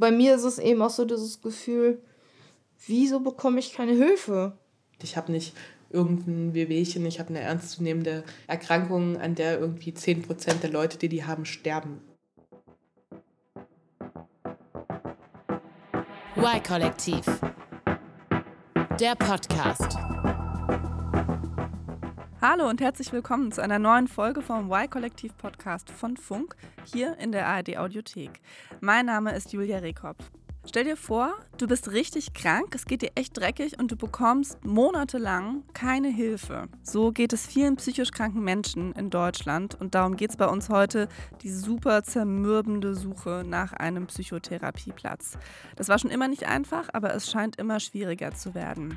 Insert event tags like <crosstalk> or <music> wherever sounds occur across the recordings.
Bei mir ist es eben auch so dieses Gefühl, wieso bekomme ich keine Hilfe? Ich habe nicht irgendein Wehwehchen, ich habe eine ernstzunehmende Erkrankung, an der irgendwie 10% der Leute, die die haben, sterben. Y-Kollektiv. Der Podcast. Hallo und herzlich willkommen zu einer neuen Folge vom Y-Kollektiv Podcast von Funk hier in der ARD Audiothek. Mein Name ist Julia Rehkopf. Stell dir vor, du bist richtig krank, es geht dir echt dreckig und du bekommst monatelang keine Hilfe. So geht es vielen psychisch kranken Menschen in Deutschland und darum geht es bei uns heute, die super zermürbende Suche nach einem Psychotherapieplatz. Das war schon immer nicht einfach, aber es scheint immer schwieriger zu werden.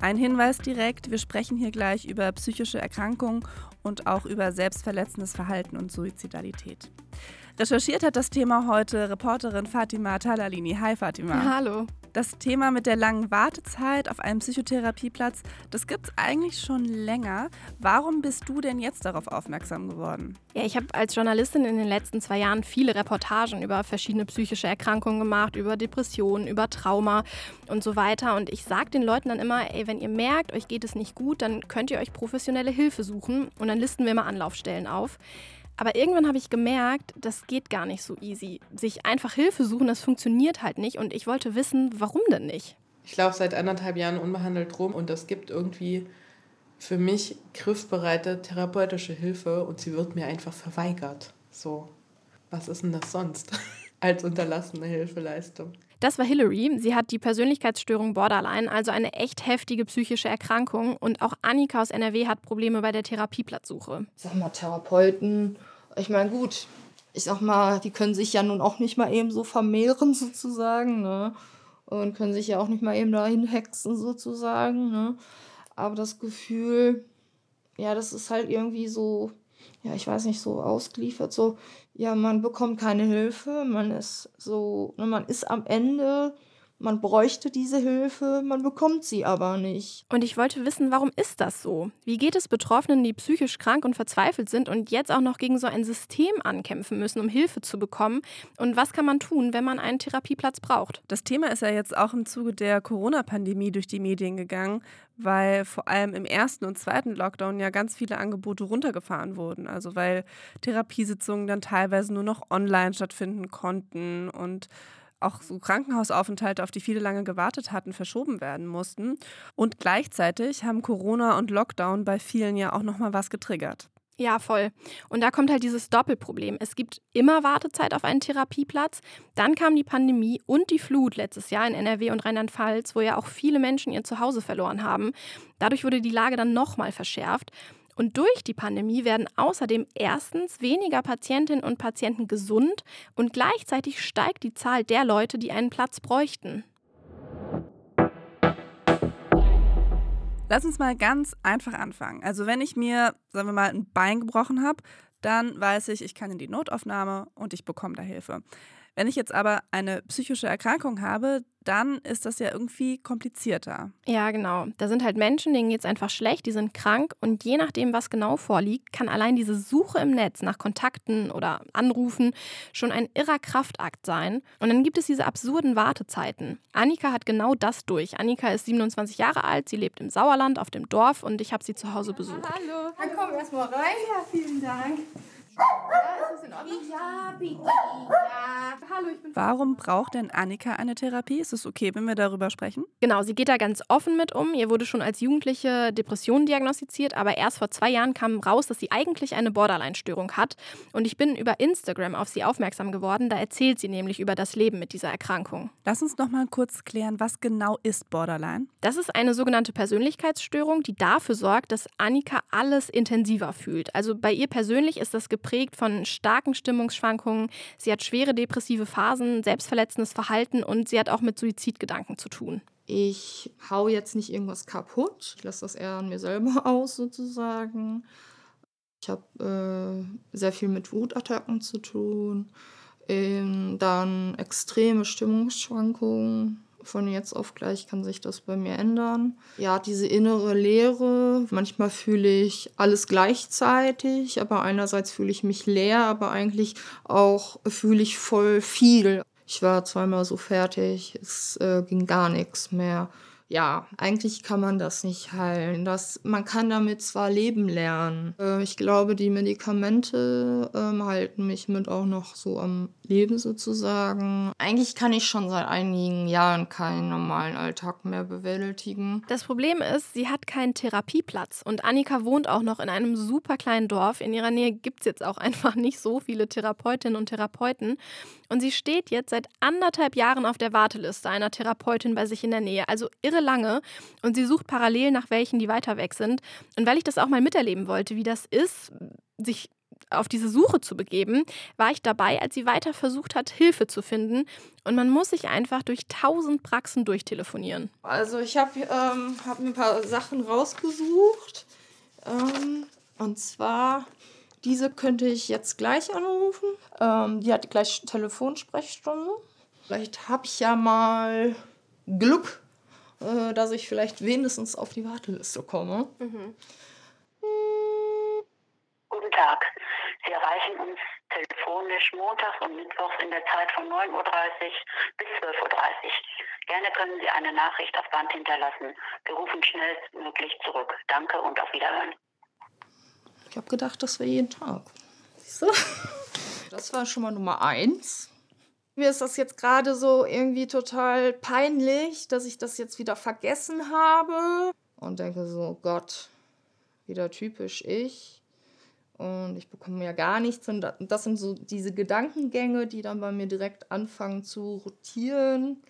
Ein Hinweis direkt, wir sprechen hier gleich über psychische Erkrankungen und auch über selbstverletzendes Verhalten und Suizidalität. Recherchiert hat das Thema heute Reporterin Fatima Talalini. Hi Fatima. Hallo. Das Thema mit der langen Wartezeit auf einem Psychotherapieplatz, das gibt es eigentlich schon länger. Warum bist du denn jetzt darauf aufmerksam geworden? Ja, ich habe als Journalistin in den letzten zwei Jahren viele Reportagen über verschiedene psychische Erkrankungen gemacht, über Depressionen, über Trauma und so weiter. Und ich sage den Leuten dann immer, ey, wenn ihr merkt, euch geht es nicht gut, dann könnt ihr euch professionelle Hilfe suchen und dann listen wir mal Anlaufstellen auf. Aber irgendwann habe ich gemerkt, das geht gar nicht so easy. Sich einfach Hilfe suchen, das funktioniert halt nicht. Und ich wollte wissen, warum denn nicht? Ich laufe seit anderthalb Jahren unbehandelt rum und es gibt irgendwie für mich griffbereite therapeutische Hilfe und sie wird mir einfach verweigert. So, was ist denn das sonst <laughs> als unterlassene Hilfeleistung? Das war Hillary. Sie hat die Persönlichkeitsstörung Borderline, also eine echt heftige psychische Erkrankung. Und auch Annika aus NRW hat Probleme bei der Therapieplatzsuche. Sag mal, Therapeuten, ich meine, gut, ich sag mal, die können sich ja nun auch nicht mal eben so vermehren, <laughs> sozusagen, ne? Und können sich ja auch nicht mal eben dahin hexen, sozusagen, ne? Aber das Gefühl, ja, das ist halt irgendwie so, ja, ich weiß nicht, so ausgeliefert, so, ja, man bekommt keine Hilfe, man ist so, ne, man ist am Ende, man bräuchte diese Hilfe, man bekommt sie aber nicht. Und ich wollte wissen, warum ist das so? Wie geht es Betroffenen, die psychisch krank und verzweifelt sind und jetzt auch noch gegen so ein System ankämpfen müssen, um Hilfe zu bekommen? Und was kann man tun, wenn man einen Therapieplatz braucht? Das Thema ist ja jetzt auch im Zuge der Corona-Pandemie durch die Medien gegangen, weil vor allem im ersten und zweiten Lockdown ja ganz viele Angebote runtergefahren wurden. Also weil Therapiesitzungen dann teilweise nur noch online stattfinden konnten und auch so Krankenhausaufenthalte, auf die viele lange gewartet hatten, verschoben werden mussten. Und gleichzeitig haben Corona und Lockdown bei vielen ja auch nochmal was getriggert. Ja, voll. Und da kommt halt dieses Doppelproblem. Es gibt immer Wartezeit auf einen Therapieplatz. Dann kam die Pandemie und die Flut letztes Jahr in NRW und Rheinland-Pfalz, wo ja auch viele Menschen ihr Zuhause verloren haben. Dadurch wurde die Lage dann nochmal verschärft. Und durch die Pandemie werden außerdem erstens weniger Patientinnen und Patienten gesund und gleichzeitig steigt die Zahl der Leute, die einen Platz bräuchten. Lass uns mal ganz einfach anfangen. Also wenn ich mir, sagen wir mal, ein Bein gebrochen habe, dann weiß ich, ich kann in die Notaufnahme und ich bekomme da Hilfe. Wenn ich jetzt aber eine psychische Erkrankung habe, dann ist das ja irgendwie komplizierter. Ja, genau. Da sind halt Menschen, denen geht es einfach schlecht, die sind krank und je nachdem, was genau vorliegt, kann allein diese Suche im Netz nach Kontakten oder Anrufen schon ein irrer Kraftakt sein. Und dann gibt es diese absurden Wartezeiten. Annika hat genau das durch. Annika ist 27 Jahre alt, sie lebt im Sauerland auf dem Dorf und ich habe sie zu Hause besucht. Hallo, dann komm erstmal rein. Ja, vielen Dank. Ja, ist das in Ordnung? Ja, bitte. Ja. Hallo, ich bin. Warum braucht denn Annika eine Therapie? Ist es okay, wenn wir darüber sprechen? Genau, sie geht da ganz offen mit um. Ihr wurde schon als Jugendliche Depression diagnostiziert, aber erst vor zwei Jahren kam raus, dass sie eigentlich eine Borderline-Störung hat. Und ich bin über Instagram auf sie aufmerksam geworden. Da erzählt sie nämlich über das Leben mit dieser Erkrankung. Lass uns noch mal kurz klären, was genau ist Borderline? Das ist eine sogenannte Persönlichkeitsstörung, die dafür sorgt, dass Annika alles intensiver fühlt. Also bei ihr persönlich ist das geprägt von starken Stimmungsschwankungen. Sie hat schwere depressive Phasen, selbstverletzendes Verhalten und sie hat auch mit Suizidgedanken zu tun. Ich hau jetzt nicht irgendwas kaputt. Ich lasse das eher an mir selber <laughs> aus, sozusagen. Ich habe äh, sehr viel mit Wutattacken zu tun. Ähm, dann extreme Stimmungsschwankungen. Von jetzt auf gleich kann sich das bei mir ändern. Ja, diese innere Leere. Manchmal fühle ich alles gleichzeitig, aber einerseits fühle ich mich leer, aber eigentlich auch fühle ich voll viel. Ich war zweimal so fertig, es äh, ging gar nichts mehr ja, eigentlich kann man das nicht heilen. Das, man kann damit zwar leben lernen. Äh, ich glaube, die Medikamente ähm, halten mich mit auch noch so am Leben sozusagen. Eigentlich kann ich schon seit einigen Jahren keinen normalen Alltag mehr bewältigen. Das Problem ist, sie hat keinen Therapieplatz und Annika wohnt auch noch in einem super kleinen Dorf. In ihrer Nähe gibt es jetzt auch <laughs> einfach nicht so viele Therapeutinnen und Therapeuten. Und sie steht jetzt seit anderthalb Jahren auf der Warteliste einer Therapeutin bei sich in der Nähe. Also irre lange. Und sie sucht parallel nach welchen, die weiter weg sind. Und weil ich das auch mal miterleben wollte, wie das ist, sich auf diese Suche zu begeben, war ich dabei, als sie weiter versucht hat, Hilfe zu finden. Und man muss sich einfach durch tausend Praxen durchtelefonieren. Also ich habe ähm, hab ein paar Sachen rausgesucht. Ähm, und zwar, diese könnte ich jetzt gleich anrufen. Ähm, die hat gleich Telefonsprechstunde. Vielleicht habe ich ja mal Glück, äh, dass ich vielleicht wenigstens auf die Warteliste komme. Mhm. Guten Tag. Sie erreichen uns telefonisch montags und mittwochs in der Zeit von 9.30 Uhr bis 12.30 Uhr. Gerne können Sie eine Nachricht auf Band hinterlassen. Wir rufen schnellstmöglich zurück. Danke und auf Wiederhören. Ich habe gedacht, das wäre jeden Tag. Siehst du? Das war schon mal Nummer eins. Mir ist das jetzt gerade so irgendwie total peinlich, dass ich das jetzt wieder vergessen habe. Und denke so, Gott, wieder typisch ich und ich bekomme ja gar nichts. Und das sind so diese Gedankengänge, die dann bei mir direkt anfangen zu rotieren.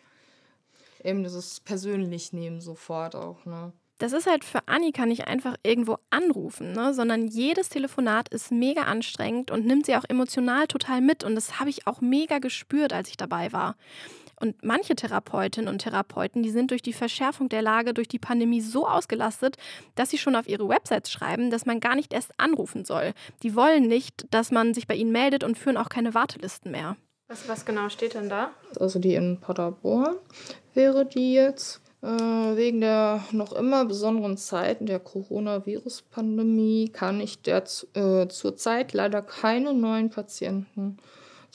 Eben dieses persönlich nehmen sofort auch, ne? Das ist halt für Annika nicht einfach irgendwo anrufen, ne? sondern jedes Telefonat ist mega anstrengend und nimmt sie auch emotional total mit. Und das habe ich auch mega gespürt, als ich dabei war. Und manche Therapeutinnen und Therapeuten, die sind durch die Verschärfung der Lage durch die Pandemie so ausgelastet, dass sie schon auf ihre Websites schreiben, dass man gar nicht erst anrufen soll. Die wollen nicht, dass man sich bei ihnen meldet und führen auch keine Wartelisten mehr. Was, was genau steht denn da? Also die in Paderborn wäre die jetzt. Äh, wegen der noch immer besonderen Zeiten der Coronavirus-Pandemie kann ich der, äh, zurzeit leider keine neuen Patienten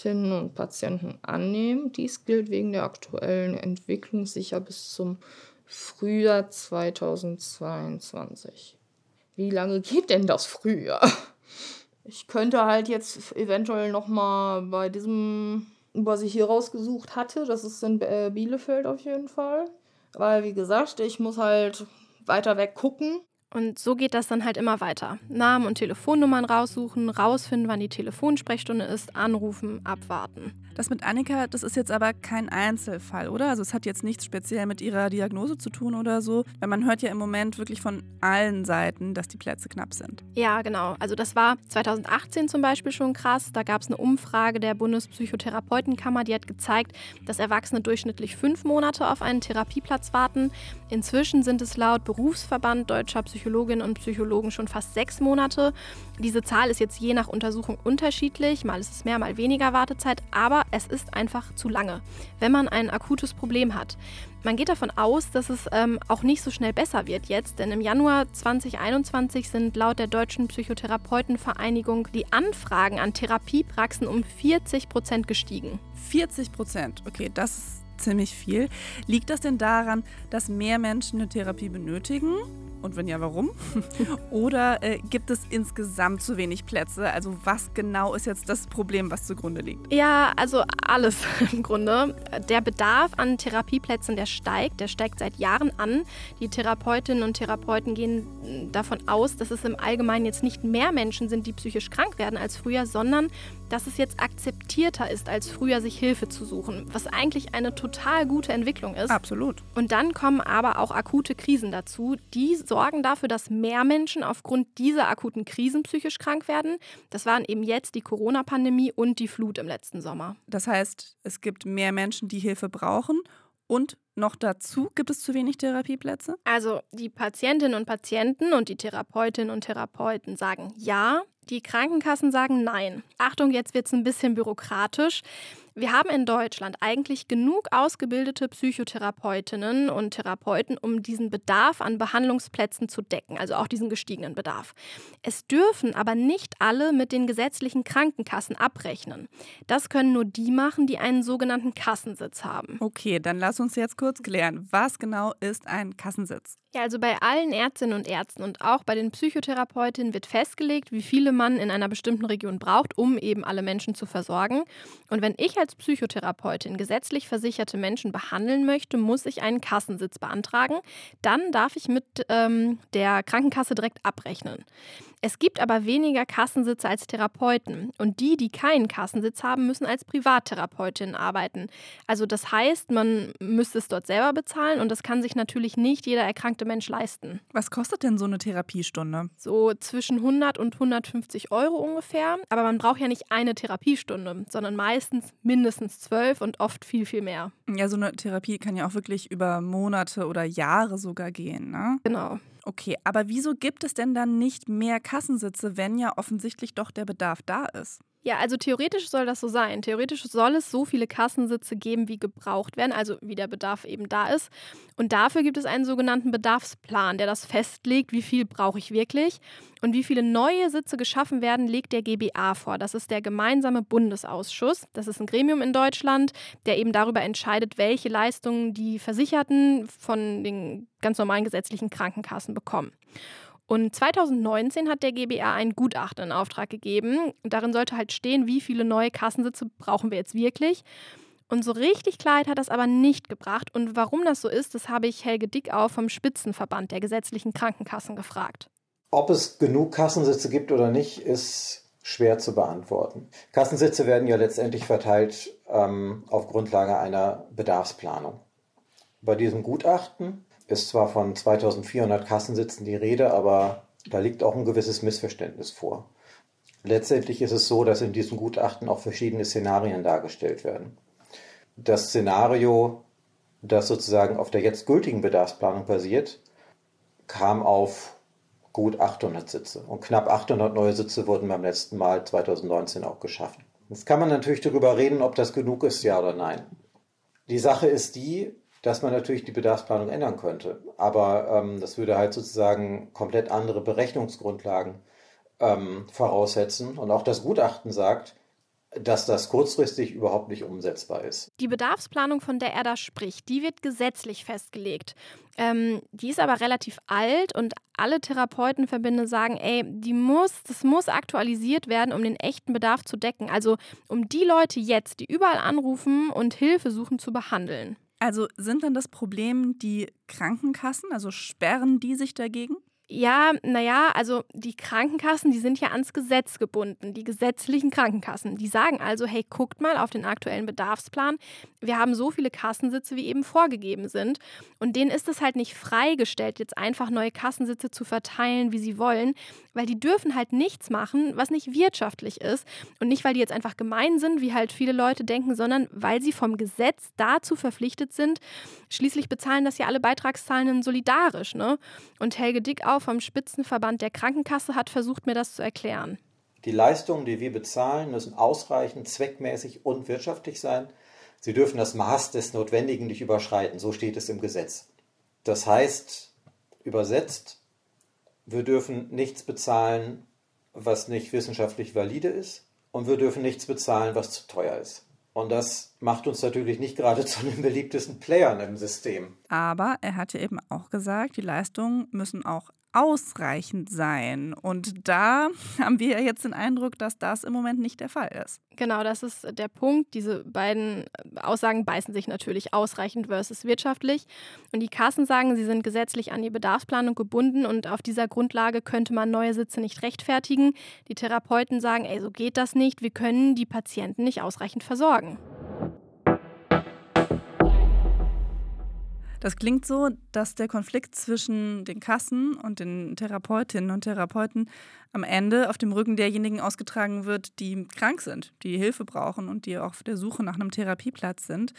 und Patienten annehmen. Dies gilt wegen der aktuellen Entwicklung sicher bis zum Frühjahr 2022. Wie lange geht denn das Frühjahr? Ich könnte halt jetzt eventuell noch mal bei diesem, was ich hier rausgesucht hatte, das ist in äh, Bielefeld auf jeden Fall, weil wie gesagt, ich muss halt weiter weg gucken. Und so geht das dann halt immer weiter. Namen und Telefonnummern raussuchen, rausfinden, wann die Telefonsprechstunde ist, anrufen, abwarten. Das mit Annika, das ist jetzt aber kein Einzelfall, oder? Also es hat jetzt nichts speziell mit ihrer Diagnose zu tun oder so, weil man hört ja im Moment wirklich von allen Seiten, dass die Plätze knapp sind. Ja, genau. Also das war 2018 zum Beispiel schon krass. Da gab es eine Umfrage der Bundespsychotherapeutenkammer, die hat gezeigt, dass Erwachsene durchschnittlich fünf Monate auf einen Therapieplatz warten. Inzwischen sind es laut Berufsverband deutscher Psychologinnen und Psychologen schon fast sechs Monate. Diese Zahl ist jetzt je nach Untersuchung unterschiedlich. Mal ist es mehr, mal weniger Wartezeit. Aber es ist einfach zu lange, wenn man ein akutes Problem hat. Man geht davon aus, dass es ähm, auch nicht so schnell besser wird jetzt, denn im Januar 2021 sind laut der Deutschen Psychotherapeutenvereinigung die Anfragen an Therapiepraxen um 40 Prozent gestiegen. 40 Prozent, okay, das ist ziemlich viel. Liegt das denn daran, dass mehr Menschen eine Therapie benötigen? Und wenn ja, warum? <laughs> Oder äh, gibt es insgesamt zu wenig Plätze? Also was genau ist jetzt das Problem, was zugrunde liegt? Ja, also alles <laughs> im Grunde. Der Bedarf an Therapieplätzen, der steigt. Der steigt seit Jahren an. Die Therapeutinnen und Therapeuten gehen davon aus, dass es im Allgemeinen jetzt nicht mehr Menschen sind, die psychisch krank werden als früher, sondern dass es jetzt akzeptierter ist, als früher sich Hilfe zu suchen, was eigentlich eine total gute Entwicklung ist. Absolut. Und dann kommen aber auch akute Krisen dazu, die sorgen dafür, dass mehr Menschen aufgrund dieser akuten Krisen psychisch krank werden. Das waren eben jetzt die Corona-Pandemie und die Flut im letzten Sommer. Das heißt, es gibt mehr Menschen, die Hilfe brauchen und noch dazu gibt es zu wenig Therapieplätze? Also die Patientinnen und Patienten und die Therapeutinnen und Therapeuten sagen ja, die Krankenkassen sagen nein. Achtung, jetzt wird es ein bisschen bürokratisch. Wir haben in Deutschland eigentlich genug ausgebildete Psychotherapeutinnen und Therapeuten, um diesen Bedarf an Behandlungsplätzen zu decken, also auch diesen gestiegenen Bedarf. Es dürfen aber nicht alle mit den gesetzlichen Krankenkassen abrechnen. Das können nur die machen, die einen sogenannten Kassensitz haben. Okay, dann lass uns jetzt kurz klären, was genau ist ein Kassensitz? Ja, also bei allen Ärztinnen und Ärzten und auch bei den Psychotherapeutinnen wird festgelegt, wie viele man in einer bestimmten Region braucht, um eben alle Menschen zu versorgen. Und wenn ich als Psychotherapeutin gesetzlich versicherte Menschen behandeln möchte, muss ich einen Kassensitz beantragen. Dann darf ich mit ähm, der Krankenkasse direkt abrechnen. Es gibt aber weniger Kassensitze als Therapeuten. Und die, die keinen Kassensitz haben, müssen als Privattherapeutin arbeiten. Also das heißt, man müsste es dort selber bezahlen und das kann sich natürlich nicht jeder erkrankte Mensch leisten. Was kostet denn so eine Therapiestunde? So zwischen 100 und 150 Euro ungefähr. Aber man braucht ja nicht eine Therapiestunde, sondern meistens mindestens zwölf und oft viel, viel mehr. Ja, so eine Therapie kann ja auch wirklich über Monate oder Jahre sogar gehen, ne? Genau. Okay, aber wieso gibt es denn dann nicht mehr Kassensitze, wenn ja offensichtlich doch der Bedarf da ist? Ja, also theoretisch soll das so sein. Theoretisch soll es so viele Kassensitze geben, wie gebraucht werden, also wie der Bedarf eben da ist. Und dafür gibt es einen sogenannten Bedarfsplan, der das festlegt, wie viel brauche ich wirklich. Und wie viele neue Sitze geschaffen werden, legt der GBA vor. Das ist der gemeinsame Bundesausschuss. Das ist ein Gremium in Deutschland, der eben darüber entscheidet, welche Leistungen die Versicherten von den ganz normalen gesetzlichen Krankenkassen bekommen. Und 2019 hat der GBA ein Gutachten in Auftrag gegeben. Darin sollte halt stehen, wie viele neue Kassensitze brauchen wir jetzt wirklich. Und so richtig Klarheit hat das aber nicht gebracht. Und warum das so ist, das habe ich Helge Dickau vom Spitzenverband der gesetzlichen Krankenkassen gefragt. Ob es genug Kassensitze gibt oder nicht, ist schwer zu beantworten. Kassensitze werden ja letztendlich verteilt ähm, auf Grundlage einer Bedarfsplanung. Bei diesem Gutachten ist zwar von 2400 Kassensitzen die Rede, aber da liegt auch ein gewisses Missverständnis vor. Letztendlich ist es so, dass in diesem Gutachten auch verschiedene Szenarien dargestellt werden. Das Szenario, das sozusagen auf der jetzt gültigen Bedarfsplanung basiert, kam auf gut 800 Sitze. Und knapp 800 neue Sitze wurden beim letzten Mal 2019 auch geschaffen. Jetzt kann man natürlich darüber reden, ob das genug ist, ja oder nein. Die Sache ist die, dass man natürlich die Bedarfsplanung ändern könnte. Aber ähm, das würde halt sozusagen komplett andere Berechnungsgrundlagen ähm, voraussetzen. Und auch das Gutachten sagt, dass das kurzfristig überhaupt nicht umsetzbar ist. Die Bedarfsplanung, von der er da spricht, die wird gesetzlich festgelegt. Ähm, die ist aber relativ alt und alle Therapeutenverbände sagen, ey, die muss, das muss aktualisiert werden, um den echten Bedarf zu decken. Also um die Leute jetzt, die überall anrufen und Hilfe suchen, zu behandeln. Also sind dann das Problem die Krankenkassen? Also sperren die sich dagegen? Ja, naja, also die Krankenkassen, die sind ja ans Gesetz gebunden, die gesetzlichen Krankenkassen. Die sagen also, hey, guckt mal auf den aktuellen Bedarfsplan. Wir haben so viele Kassensitze, wie eben vorgegeben sind. Und denen ist es halt nicht freigestellt, jetzt einfach neue Kassensitze zu verteilen, wie sie wollen, weil die dürfen halt nichts machen, was nicht wirtschaftlich ist. Und nicht, weil die jetzt einfach gemein sind, wie halt viele Leute denken, sondern weil sie vom Gesetz dazu verpflichtet sind. Schließlich bezahlen das ja alle Beitragszahlenden solidarisch. Ne? Und Helge Dick auch vom Spitzenverband der Krankenkasse hat versucht, mir das zu erklären. Die Leistungen, die wir bezahlen, müssen ausreichend, zweckmäßig und wirtschaftlich sein. Sie dürfen das Maß des Notwendigen nicht überschreiten. So steht es im Gesetz. Das heißt, übersetzt, wir dürfen nichts bezahlen, was nicht wissenschaftlich valide ist. Und wir dürfen nichts bezahlen, was zu teuer ist. Und das macht uns natürlich nicht gerade zu den beliebtesten Playern im System. Aber er hatte eben auch gesagt, die Leistungen müssen auch ausreichend sein. Und da <laughs> haben wir ja jetzt den Eindruck, dass das im Moment nicht der Fall ist. Genau, das ist der Punkt. Diese beiden Aussagen beißen sich natürlich ausreichend versus wirtschaftlich. Und die Kassen sagen, sie sind gesetzlich an die Bedarfsplanung gebunden und auf dieser Grundlage könnte man neue Sitze nicht rechtfertigen. Die Therapeuten sagen, ey, so geht das nicht. Wir können die Patienten nicht ausreichend versorgen. Das klingt so, dass der Konflikt zwischen den Kassen und den Therapeutinnen und Therapeuten am Ende auf dem Rücken derjenigen ausgetragen wird, die krank sind, die Hilfe brauchen und die auf der Suche nach einem Therapieplatz sind.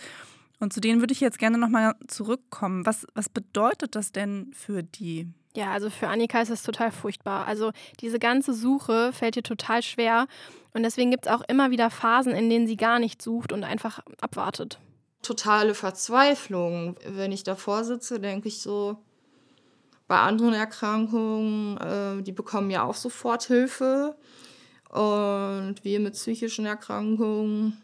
Und zu denen würde ich jetzt gerne nochmal zurückkommen. Was, was bedeutet das denn für die? Ja, also für Annika ist es total furchtbar. Also diese ganze Suche fällt ihr total schwer. Und deswegen gibt es auch immer wieder Phasen, in denen sie gar nicht sucht und einfach abwartet. Totale Verzweiflung. Wenn ich davor sitze, denke ich so, bei anderen Erkrankungen, äh, die bekommen ja auch sofort Hilfe. Und wir mit psychischen Erkrankungen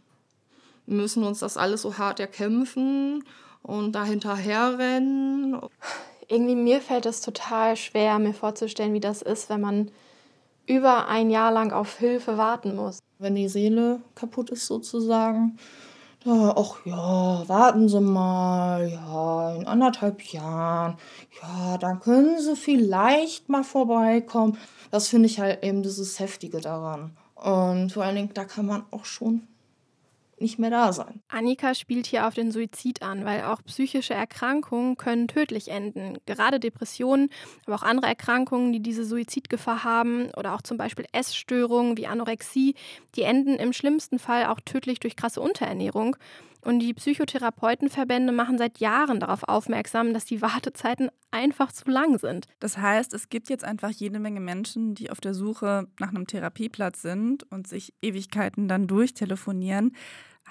müssen uns das alles so hart erkämpfen und dahinterher rennen. Irgendwie mir fällt es total schwer, mir vorzustellen, wie das ist, wenn man über ein Jahr lang auf Hilfe warten muss. Wenn die Seele kaputt ist sozusagen, ach ja, warten Sie mal, ja, in anderthalb Jahren, ja, dann können Sie vielleicht mal vorbeikommen. Das finde ich halt eben dieses Heftige daran. Und vor allen Dingen, da kann man auch schon nicht mehr da sein. Annika spielt hier auf den Suizid an, weil auch psychische Erkrankungen können tödlich enden. Gerade Depressionen, aber auch andere Erkrankungen, die diese Suizidgefahr haben oder auch zum Beispiel Essstörungen wie Anorexie, die enden im schlimmsten Fall auch tödlich durch krasse Unterernährung. Und die Psychotherapeutenverbände machen seit Jahren darauf aufmerksam, dass die Wartezeiten einfach zu lang sind. Das heißt, es gibt jetzt einfach jede Menge Menschen, die auf der Suche nach einem Therapieplatz sind und sich Ewigkeiten dann durchtelefonieren.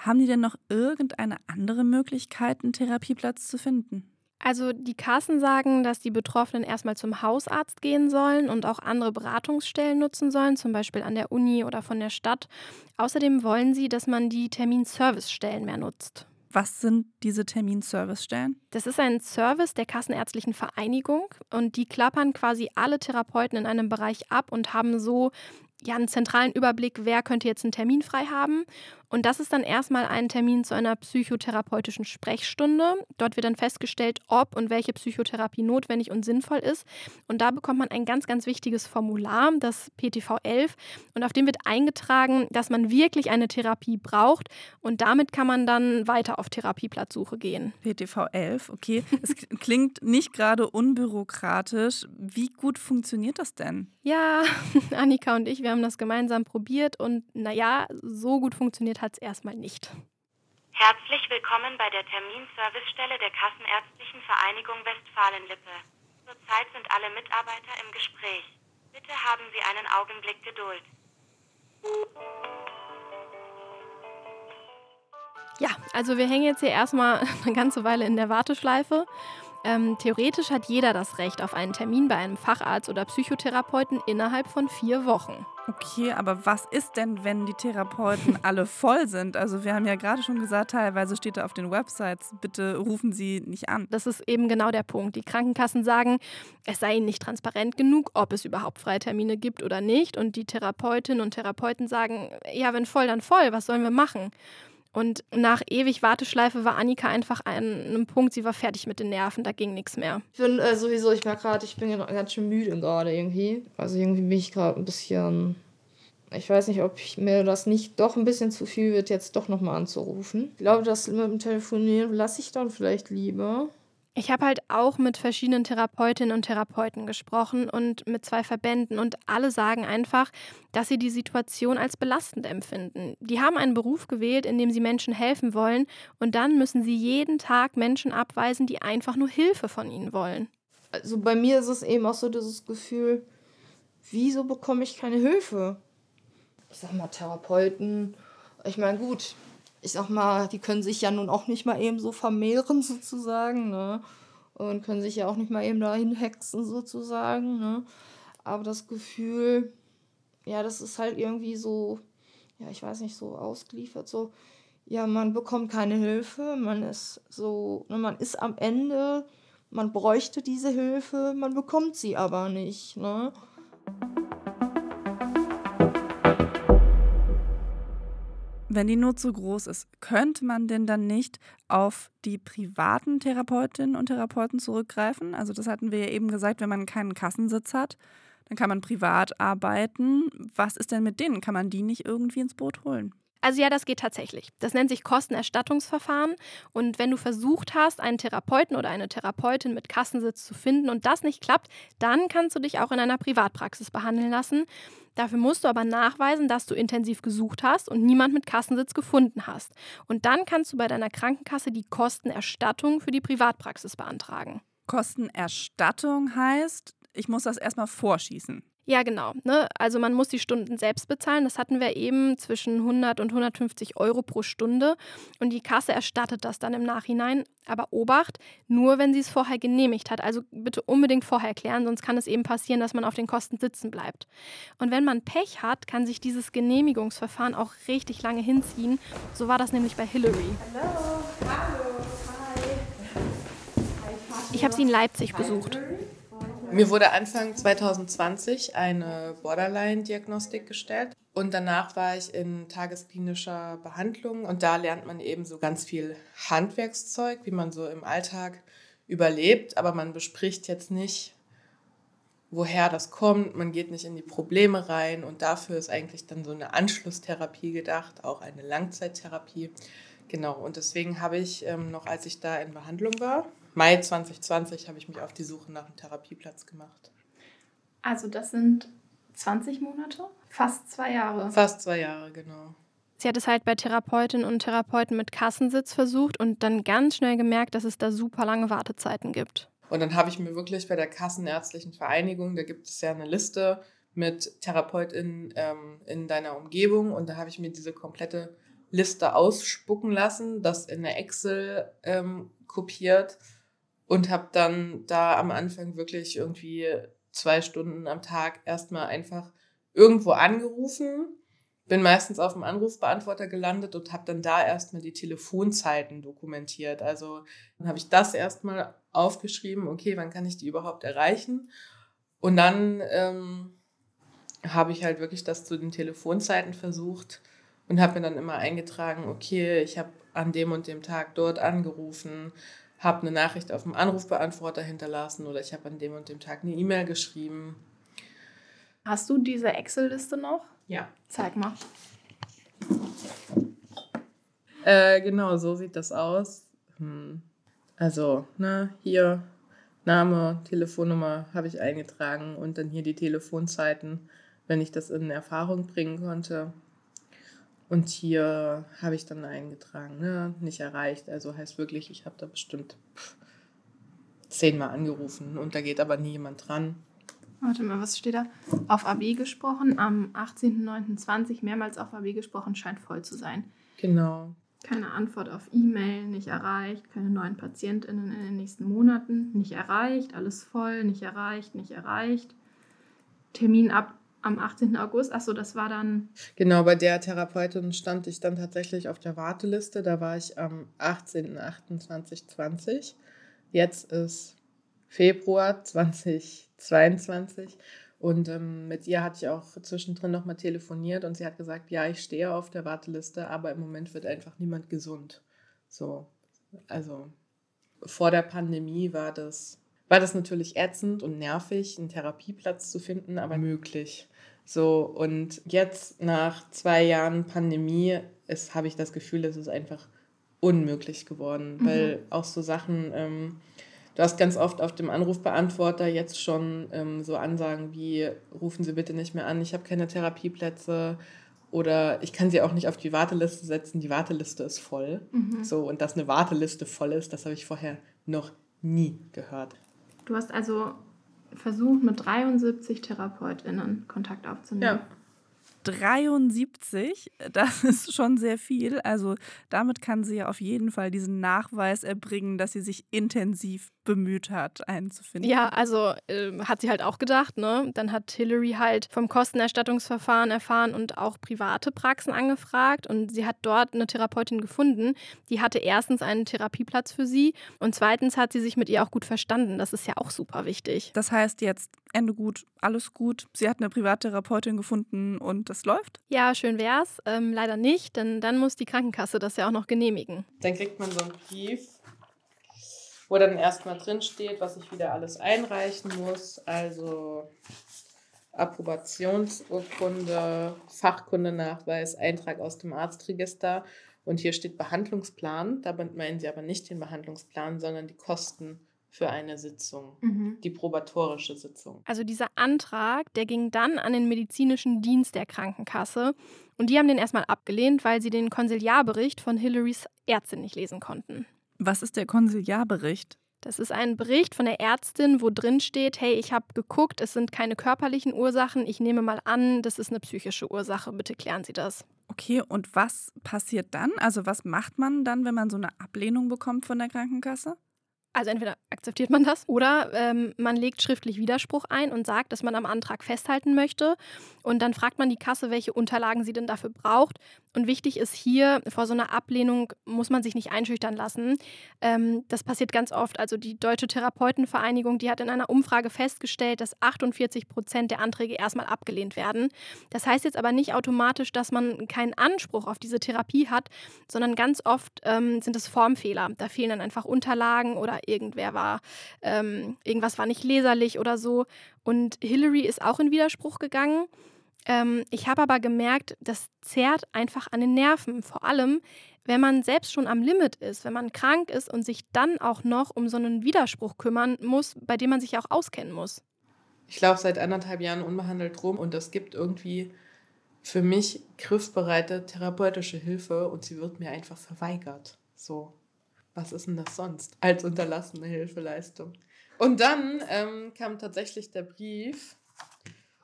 Haben die denn noch irgendeine andere Möglichkeit, einen Therapieplatz zu finden? Also die Kassen sagen, dass die Betroffenen erstmal zum Hausarzt gehen sollen und auch andere Beratungsstellen nutzen sollen, zum Beispiel an der Uni oder von der Stadt. Außerdem wollen sie, dass man die Terminservicestellen mehr nutzt. Was sind diese Terminservicestellen? Das ist ein Service der Kassenärztlichen Vereinigung und die klappern quasi alle Therapeuten in einem Bereich ab und haben so ja einen zentralen Überblick, wer könnte jetzt einen Termin frei haben. Und das ist dann erstmal ein Termin zu einer psychotherapeutischen Sprechstunde. Dort wird dann festgestellt, ob und welche Psychotherapie notwendig und sinnvoll ist. Und da bekommt man ein ganz, ganz wichtiges Formular, das PTV 11. Und auf dem wird eingetragen, dass man wirklich eine Therapie braucht. Und damit kann man dann weiter auf Therapieplatzsuche gehen. PTV 11, okay. Es <laughs> klingt nicht gerade unbürokratisch. Wie gut funktioniert das denn? Ja, <laughs> Annika und ich, wir haben das gemeinsam probiert. Und naja, so gut funktioniert hat es erstmal nicht. Herzlich willkommen bei der Terminservicestelle der Kassenärztlichen Vereinigung Westfalen-Lippe. Zurzeit sind alle Mitarbeiter im Gespräch. Bitte haben Sie einen Augenblick Geduld. Ja, also wir hängen jetzt hier erstmal <laughs> eine ganze Weile in der Warteschleife. Ähm, theoretisch hat jeder das Recht auf einen Termin bei einem Facharzt oder Psychotherapeuten innerhalb von vier Wochen. Okay, aber was ist denn, wenn die Therapeuten <laughs> alle voll sind? Also wir haben ja gerade schon gesagt, teilweise steht da auf den Websites, bitte rufen Sie nicht an. Das ist eben genau der Punkt. Die Krankenkassen sagen, es sei ihnen nicht transparent genug, ob es überhaupt Freitermine gibt oder nicht. Und die Therapeutinnen und Therapeuten sagen, ja, wenn voll, dann voll, was sollen wir machen? Und nach ewig Warteschleife war Annika einfach an einem Punkt, sie war fertig mit den Nerven, da ging nichts mehr. Ich bin äh, sowieso, ich merke gerade, ich bin ganz schön müde gerade irgendwie. Also irgendwie bin ich gerade ein bisschen. Ich weiß nicht, ob ich mir das nicht doch ein bisschen zu viel wird, jetzt doch nochmal anzurufen. Ich glaube, das mit dem Telefonieren lasse ich dann vielleicht lieber. Ich habe halt auch mit verschiedenen Therapeutinnen und Therapeuten gesprochen und mit zwei Verbänden und alle sagen einfach, dass sie die Situation als belastend empfinden. Die haben einen Beruf gewählt, in dem sie Menschen helfen wollen und dann müssen sie jeden Tag Menschen abweisen, die einfach nur Hilfe von ihnen wollen. Also bei mir ist es eben auch so dieses Gefühl, wieso bekomme ich keine Hilfe? Ich sag mal, Therapeuten, ich meine, gut, ich sag mal, die können sich ja nun auch nicht mal eben so vermehren sozusagen, ne? Und können sich ja auch nicht mal eben dahin hexen sozusagen, ne? Aber das Gefühl, ja, das ist halt irgendwie so, ja, ich weiß nicht, so ausgeliefert, so, ja, man bekommt keine Hilfe, man ist so, ne, man ist am Ende, man bräuchte diese Hilfe, man bekommt sie aber nicht, ne? Wenn die Not so groß ist, könnte man denn dann nicht auf die privaten Therapeutinnen und Therapeuten zurückgreifen? Also das hatten wir ja eben gesagt, wenn man keinen Kassensitz hat, dann kann man privat arbeiten. Was ist denn mit denen? Kann man die nicht irgendwie ins Boot holen? Also ja, das geht tatsächlich. Das nennt sich Kostenerstattungsverfahren. Und wenn du versucht hast, einen Therapeuten oder eine Therapeutin mit Kassensitz zu finden und das nicht klappt, dann kannst du dich auch in einer Privatpraxis behandeln lassen. Dafür musst du aber nachweisen, dass du intensiv gesucht hast und niemand mit Kassensitz gefunden hast. Und dann kannst du bei deiner Krankenkasse die Kostenerstattung für die Privatpraxis beantragen. Kostenerstattung heißt, ich muss das erstmal vorschießen. Ja, genau. Ne? Also man muss die Stunden selbst bezahlen. Das hatten wir eben zwischen 100 und 150 Euro pro Stunde. Und die Kasse erstattet das dann im Nachhinein. Aber Obacht, nur wenn sie es vorher genehmigt hat. Also bitte unbedingt vorher klären, sonst kann es eben passieren, dass man auf den Kosten sitzen bleibt. Und wenn man Pech hat, kann sich dieses Genehmigungsverfahren auch richtig lange hinziehen. So war das nämlich bei Hillary. Hallo, hallo, hi. Ich habe sie in Leipzig besucht. Mir wurde Anfang 2020 eine Borderline-Diagnostik gestellt und danach war ich in tagesklinischer Behandlung und da lernt man eben so ganz viel Handwerkszeug, wie man so im Alltag überlebt, aber man bespricht jetzt nicht, woher das kommt, man geht nicht in die Probleme rein und dafür ist eigentlich dann so eine Anschlusstherapie gedacht, auch eine Langzeittherapie. Genau, und deswegen habe ich ähm, noch, als ich da in Behandlung war, Mai 2020 habe ich mich auf die Suche nach einem Therapieplatz gemacht. Also das sind 20 Monate? Fast zwei Jahre. Fast zwei Jahre, genau. Sie hat es halt bei Therapeutinnen und Therapeuten mit Kassensitz versucht und dann ganz schnell gemerkt, dass es da super lange Wartezeiten gibt. Und dann habe ich mir wirklich bei der Kassenärztlichen Vereinigung, da gibt es ja eine Liste mit TherapeutInnen ähm, in deiner Umgebung und da habe ich mir diese komplette Liste ausspucken lassen, das in der Excel ähm, kopiert und habe dann da am Anfang wirklich irgendwie zwei Stunden am Tag erstmal einfach irgendwo angerufen, bin meistens auf dem Anrufbeantworter gelandet und habe dann da erstmal die Telefonzeiten dokumentiert. Also dann habe ich das erstmal aufgeschrieben, okay, wann kann ich die überhaupt erreichen? Und dann ähm, habe ich halt wirklich das zu den Telefonzeiten versucht und habe mir dann immer eingetragen, okay, ich habe an dem und dem Tag dort angerufen, habe eine Nachricht auf dem Anrufbeantworter hinterlassen oder ich habe an dem und dem Tag eine E-Mail geschrieben. Hast du diese Excel-Liste noch? Ja. Zeig mal. Äh, genau, so sieht das aus. Hm. Also, ne, hier Name, Telefonnummer habe ich eingetragen und dann hier die Telefonzeiten, wenn ich das in Erfahrung bringen konnte. Und hier habe ich dann eingetragen, ne? nicht erreicht. Also heißt wirklich, ich habe da bestimmt zehnmal angerufen und da geht aber nie jemand dran. Warte mal, was steht da? Auf AB gesprochen, am 18.09.20 mehrmals auf AB gesprochen, scheint voll zu sein. Genau. Keine Antwort auf E-Mail, nicht erreicht. Keine neuen PatientInnen in den nächsten Monaten, nicht erreicht. Alles voll, nicht erreicht, nicht erreicht. Termin ab am 18. August. Achso, das war dann. Genau, bei der Therapeutin stand ich dann tatsächlich auf der Warteliste. Da war ich am 18.08.2020. Jetzt ist Februar 2022. Und ähm, mit ihr hatte ich auch zwischendrin nochmal telefoniert und sie hat gesagt, ja, ich stehe auf der Warteliste, aber im Moment wird einfach niemand gesund. So, also vor der Pandemie war das, war das natürlich ätzend und nervig, einen Therapieplatz zu finden, aber möglich. So, und jetzt nach zwei Jahren Pandemie habe ich das Gefühl, es ist einfach unmöglich geworden, mhm. weil auch so Sachen, ähm, du hast ganz oft auf dem Anrufbeantworter jetzt schon ähm, so Ansagen wie, rufen Sie bitte nicht mehr an, ich habe keine Therapieplätze oder ich kann Sie auch nicht auf die Warteliste setzen, die Warteliste ist voll. Mhm. So, und dass eine Warteliste voll ist, das habe ich vorher noch nie gehört. Du hast also versucht, mit 73 TherapeutInnen Kontakt aufzunehmen. Ja. 73, das <laughs> ist schon sehr viel. Also damit kann sie ja auf jeden Fall diesen Nachweis erbringen, dass sie sich intensiv bemüht hat, einen zu finden. Ja, also äh, hat sie halt auch gedacht, ne? Dann hat Hillary halt vom Kostenerstattungsverfahren erfahren und auch private Praxen angefragt und sie hat dort eine Therapeutin gefunden, die hatte erstens einen Therapieplatz für sie und zweitens hat sie sich mit ihr auch gut verstanden. Das ist ja auch super wichtig. Das heißt jetzt Ende gut, alles gut. Sie hat eine Privattherapeutin gefunden und das läuft? Ja, schön wär's. Ähm, leider nicht, denn dann muss die Krankenkasse das ja auch noch genehmigen. Dann kriegt man so einen Brief, wo dann erstmal drin steht, was ich wieder alles einreichen muss. Also Approbationsurkunde, Fachkundenachweis, Eintrag aus dem Arztregister. Und hier steht Behandlungsplan. Damit meinen Sie aber nicht den Behandlungsplan, sondern die Kosten für eine Sitzung, mhm. die probatorische Sitzung. Also dieser Antrag, der ging dann an den medizinischen Dienst der Krankenkasse und die haben den erstmal abgelehnt, weil sie den Konsiliarbericht von Hillarys Ärztin nicht lesen konnten. Was ist der Konsiliarbericht? Das ist ein Bericht von der Ärztin, wo drin steht, hey, ich habe geguckt, es sind keine körperlichen Ursachen, ich nehme mal an, das ist eine psychische Ursache, bitte klären Sie das. Okay, und was passiert dann? Also was macht man dann, wenn man so eine Ablehnung bekommt von der Krankenkasse? Also entweder akzeptiert man das oder ähm, man legt schriftlich Widerspruch ein und sagt, dass man am Antrag festhalten möchte. Und dann fragt man die Kasse, welche Unterlagen sie denn dafür braucht. Und wichtig ist hier, vor so einer Ablehnung muss man sich nicht einschüchtern lassen. Ähm, das passiert ganz oft. Also die Deutsche Therapeutenvereinigung, die hat in einer Umfrage festgestellt, dass 48 Prozent der Anträge erstmal abgelehnt werden. Das heißt jetzt aber nicht automatisch, dass man keinen Anspruch auf diese Therapie hat, sondern ganz oft ähm, sind es Formfehler. Da fehlen dann einfach Unterlagen oder irgendwer war, ähm, irgendwas war nicht leserlich oder so. Und Hillary ist auch in Widerspruch gegangen. Ähm, ich habe aber gemerkt, das zerrt einfach an den Nerven. Vor allem, wenn man selbst schon am Limit ist, wenn man krank ist und sich dann auch noch um so einen Widerspruch kümmern muss, bei dem man sich auch auskennen muss. Ich laufe seit anderthalb Jahren unbehandelt rum und es gibt irgendwie für mich griffbereite therapeutische Hilfe und sie wird mir einfach verweigert. So, was ist denn das sonst als unterlassene Hilfeleistung? Und dann ähm, kam tatsächlich der Brief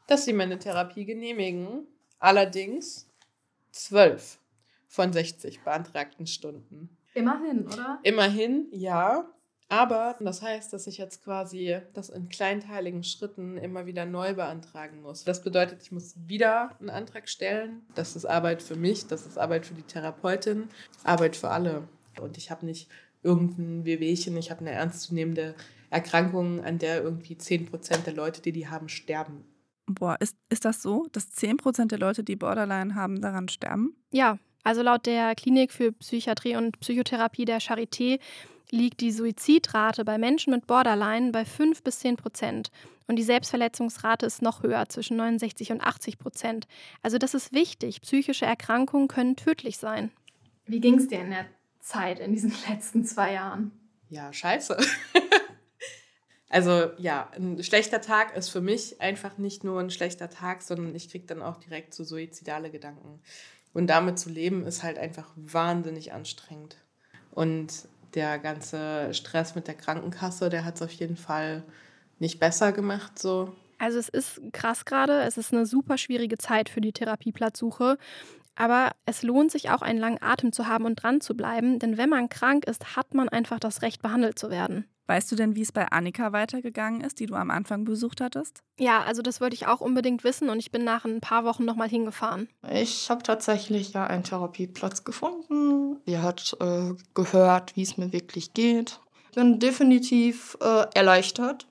dass sie meine Therapie genehmigen. Allerdings zwölf von 60 beantragten Stunden. Immerhin, oder? Immerhin, ja. Aber das heißt, dass ich jetzt quasi das in kleinteiligen Schritten immer wieder neu beantragen muss. Das bedeutet, ich muss wieder einen Antrag stellen. Das ist Arbeit für mich, das ist Arbeit für die Therapeutin, Arbeit für alle. Und ich habe nicht irgendein Wehwehchen, ich habe eine ernstzunehmende Erkrankung, an der irgendwie 10% der Leute, die die haben, sterben. Boah, ist, ist das so, dass 10% der Leute, die Borderline haben, daran sterben? Ja, also laut der Klinik für Psychiatrie und Psychotherapie der Charité liegt die Suizidrate bei Menschen mit Borderline bei 5 bis 10 Prozent. Und die Selbstverletzungsrate ist noch höher, zwischen 69 und 80 Prozent. Also das ist wichtig. Psychische Erkrankungen können tödlich sein. Wie ging es dir in der Zeit, in diesen <laughs> letzten zwei Jahren? Ja, scheiße. Also ja, ein schlechter Tag ist für mich einfach nicht nur ein schlechter Tag, sondern ich kriege dann auch direkt so suizidale Gedanken. Und damit zu leben ist halt einfach wahnsinnig anstrengend. Und der ganze Stress mit der Krankenkasse, der hat es auf jeden Fall nicht besser gemacht. So. Also es ist krass gerade, es ist eine super schwierige Zeit für die Therapieplatzsuche. Aber es lohnt sich auch, einen langen Atem zu haben und dran zu bleiben, denn wenn man krank ist, hat man einfach das Recht, behandelt zu werden. Weißt du denn, wie es bei Annika weitergegangen ist, die du am Anfang besucht hattest? Ja, also das wollte ich auch unbedingt wissen und ich bin nach ein paar Wochen nochmal hingefahren. Ich habe tatsächlich ja einen Therapieplatz gefunden. Sie hat äh, gehört, wie es mir wirklich geht. Ich bin definitiv äh, erleichtert.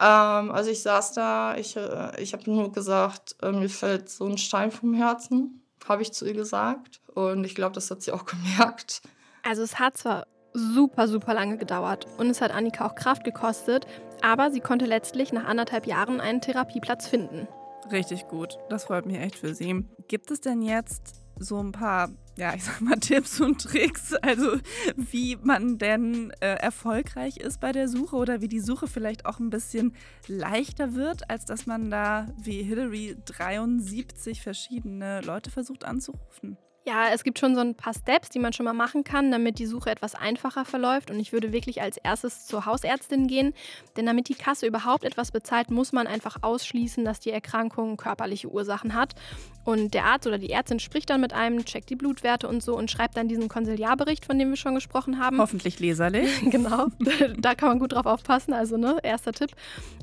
Ähm, also ich saß da, ich, äh, ich habe nur gesagt, äh, mir fällt so ein Stein vom Herzen, habe ich zu ihr gesagt. Und ich glaube, das hat sie auch <laughs> gemerkt. Also es hat zwar super, super lange gedauert und es hat Annika auch Kraft gekostet, aber sie konnte letztlich nach anderthalb Jahren einen Therapieplatz finden. Richtig gut, das freut mich echt für sie. Gibt es denn jetzt so ein paar, ja, ich sag mal <laughs> Tipps und Tricks, also wie man denn äh, erfolgreich ist bei der Suche oder wie die Suche vielleicht auch ein bisschen leichter wird, als dass man da wie Hillary 73 verschiedene Leute versucht anzurufen? Ja, es gibt schon so ein paar Steps, die man schon mal machen kann, damit die Suche etwas einfacher verläuft. Und ich würde wirklich als erstes zur Hausärztin gehen. Denn damit die Kasse überhaupt etwas bezahlt, muss man einfach ausschließen, dass die Erkrankung körperliche Ursachen hat. Und der Arzt oder die Ärztin spricht dann mit einem, checkt die Blutwerte und so und schreibt dann diesen Konsiliarbericht, von dem wir schon gesprochen haben. Hoffentlich leserlich. <laughs> genau, <laughs> da kann man gut drauf aufpassen. Also, ne, erster Tipp.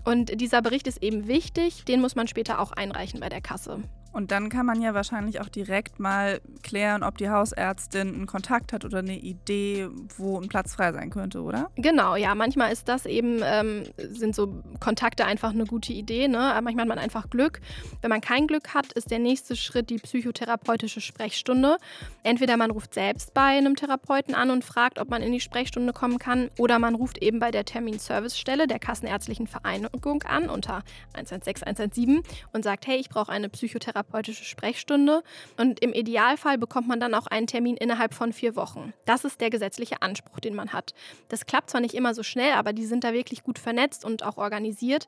Und dieser Bericht ist eben wichtig. Den muss man später auch einreichen bei der Kasse. Und dann kann man ja wahrscheinlich auch direkt mal klären, ob die Hausärztin einen Kontakt hat oder eine Idee, wo ein Platz frei sein könnte, oder? Genau, ja. Manchmal ist das eben, ähm, sind so Kontakte einfach eine gute Idee. Ne? Aber manchmal hat man einfach Glück. Wenn man kein Glück hat, ist der nächste Schritt die psychotherapeutische Sprechstunde. Entweder man ruft selbst bei einem Therapeuten an und fragt, ob man in die Sprechstunde kommen kann, oder man ruft eben bei der Terminservicestelle der Kassenärztlichen Vereinigung an unter 116 117 und sagt, hey, ich brauche eine Psychotherapie therapeutische Sprechstunde und im Idealfall bekommt man dann auch einen Termin innerhalb von vier Wochen. Das ist der gesetzliche Anspruch, den man hat. Das klappt zwar nicht immer so schnell, aber die sind da wirklich gut vernetzt und auch organisiert.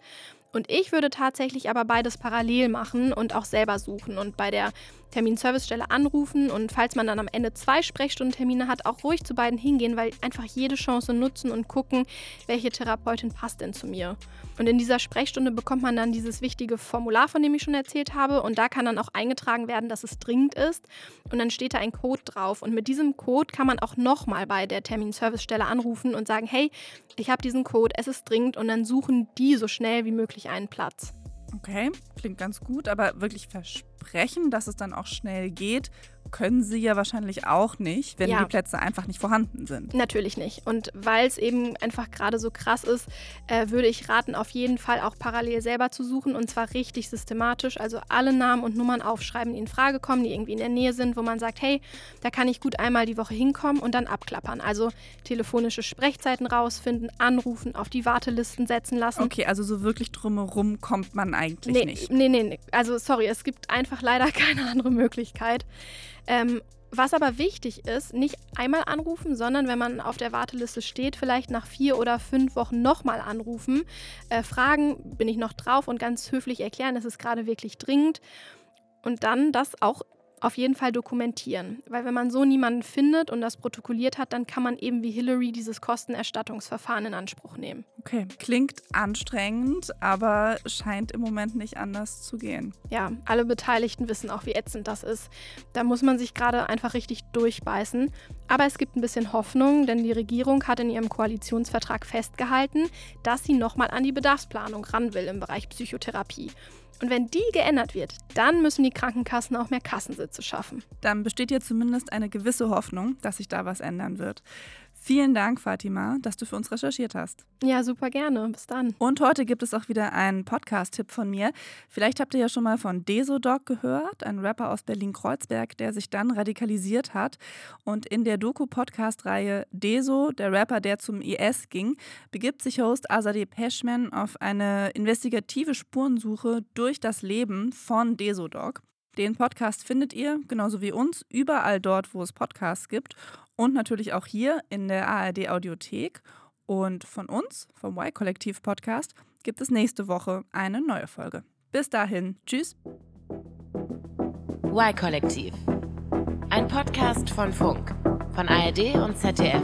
Und ich würde tatsächlich aber beides parallel machen und auch selber suchen und bei der Terminservicestelle anrufen und falls man dann am Ende zwei Sprechstundentermine hat, auch ruhig zu beiden hingehen, weil einfach jede Chance nutzen und gucken, welche Therapeutin passt denn zu mir. Und in dieser Sprechstunde bekommt man dann dieses wichtige Formular, von dem ich schon erzählt habe. Und da kann dann auch eingetragen werden, dass es dringend ist. Und dann steht da ein Code drauf. Und mit diesem Code kann man auch nochmal bei der Terminservicestelle anrufen und sagen, hey, ich habe diesen Code, es ist dringend. Und dann suchen die so schnell wie möglich einen Platz. Okay, klingt ganz gut, aber wirklich versprechen, dass es dann auch schnell geht, können sie ja wahrscheinlich auch nicht, wenn ja. die Plätze einfach nicht vorhanden sind. Natürlich nicht. Und weil es eben einfach gerade so krass ist, äh, würde ich raten, auf jeden Fall auch parallel selber zu suchen und zwar richtig systematisch. Also alle Namen und Nummern aufschreiben, die in Frage kommen, die irgendwie in der Nähe sind, wo man sagt, hey, da kann ich gut einmal die Woche hinkommen und dann abklappern. Also telefonische Sprechzeiten rausfinden, anrufen, auf die Wartelisten setzen lassen. Okay, also so wirklich drumherum kommt man eigentlich nee, nicht. Nee, nee, nee. Also sorry, es gibt einfach leider <laughs> keine andere Möglichkeit. Ähm, was aber wichtig ist, nicht einmal anrufen, sondern wenn man auf der Warteliste steht, vielleicht nach vier oder fünf Wochen nochmal anrufen, äh, fragen, bin ich noch drauf und ganz höflich erklären, es ist gerade wirklich dringend. Und dann das auch auf jeden Fall dokumentieren. Weil wenn man so niemanden findet und das protokolliert hat, dann kann man eben wie Hillary dieses Kostenerstattungsverfahren in Anspruch nehmen. Okay, klingt anstrengend, aber scheint im Moment nicht anders zu gehen. Ja, alle Beteiligten wissen auch, wie ätzend das ist. Da muss man sich gerade einfach richtig durchbeißen. Aber es gibt ein bisschen Hoffnung, denn die Regierung hat in ihrem Koalitionsvertrag festgehalten, dass sie nochmal an die Bedarfsplanung ran will im Bereich Psychotherapie. Und wenn die geändert wird, dann müssen die Krankenkassen auch mehr Kassensitze schaffen. Dann besteht hier zumindest eine gewisse Hoffnung, dass sich da was ändern wird. Vielen Dank, Fatima, dass du für uns recherchiert hast. Ja, super gerne. Bis dann. Und heute gibt es auch wieder einen Podcast-Tipp von mir. Vielleicht habt ihr ja schon mal von Desodoc gehört, ein Rapper aus Berlin-Kreuzberg, der sich dann radikalisiert hat. Und in der Doku-Podcast-Reihe Deso, der Rapper, der zum IS ging, begibt sich Host Azadeh Peschman auf eine investigative Spurensuche durch das Leben von Desodoc. Den Podcast findet ihr, genauso wie uns, überall dort, wo es Podcasts gibt und natürlich auch hier in der ARD Audiothek. Und von uns, vom Y-Kollektiv Podcast, gibt es nächste Woche eine neue Folge. Bis dahin, tschüss. Y-Kollektiv. Ein Podcast von Funk, von ARD und ZDF.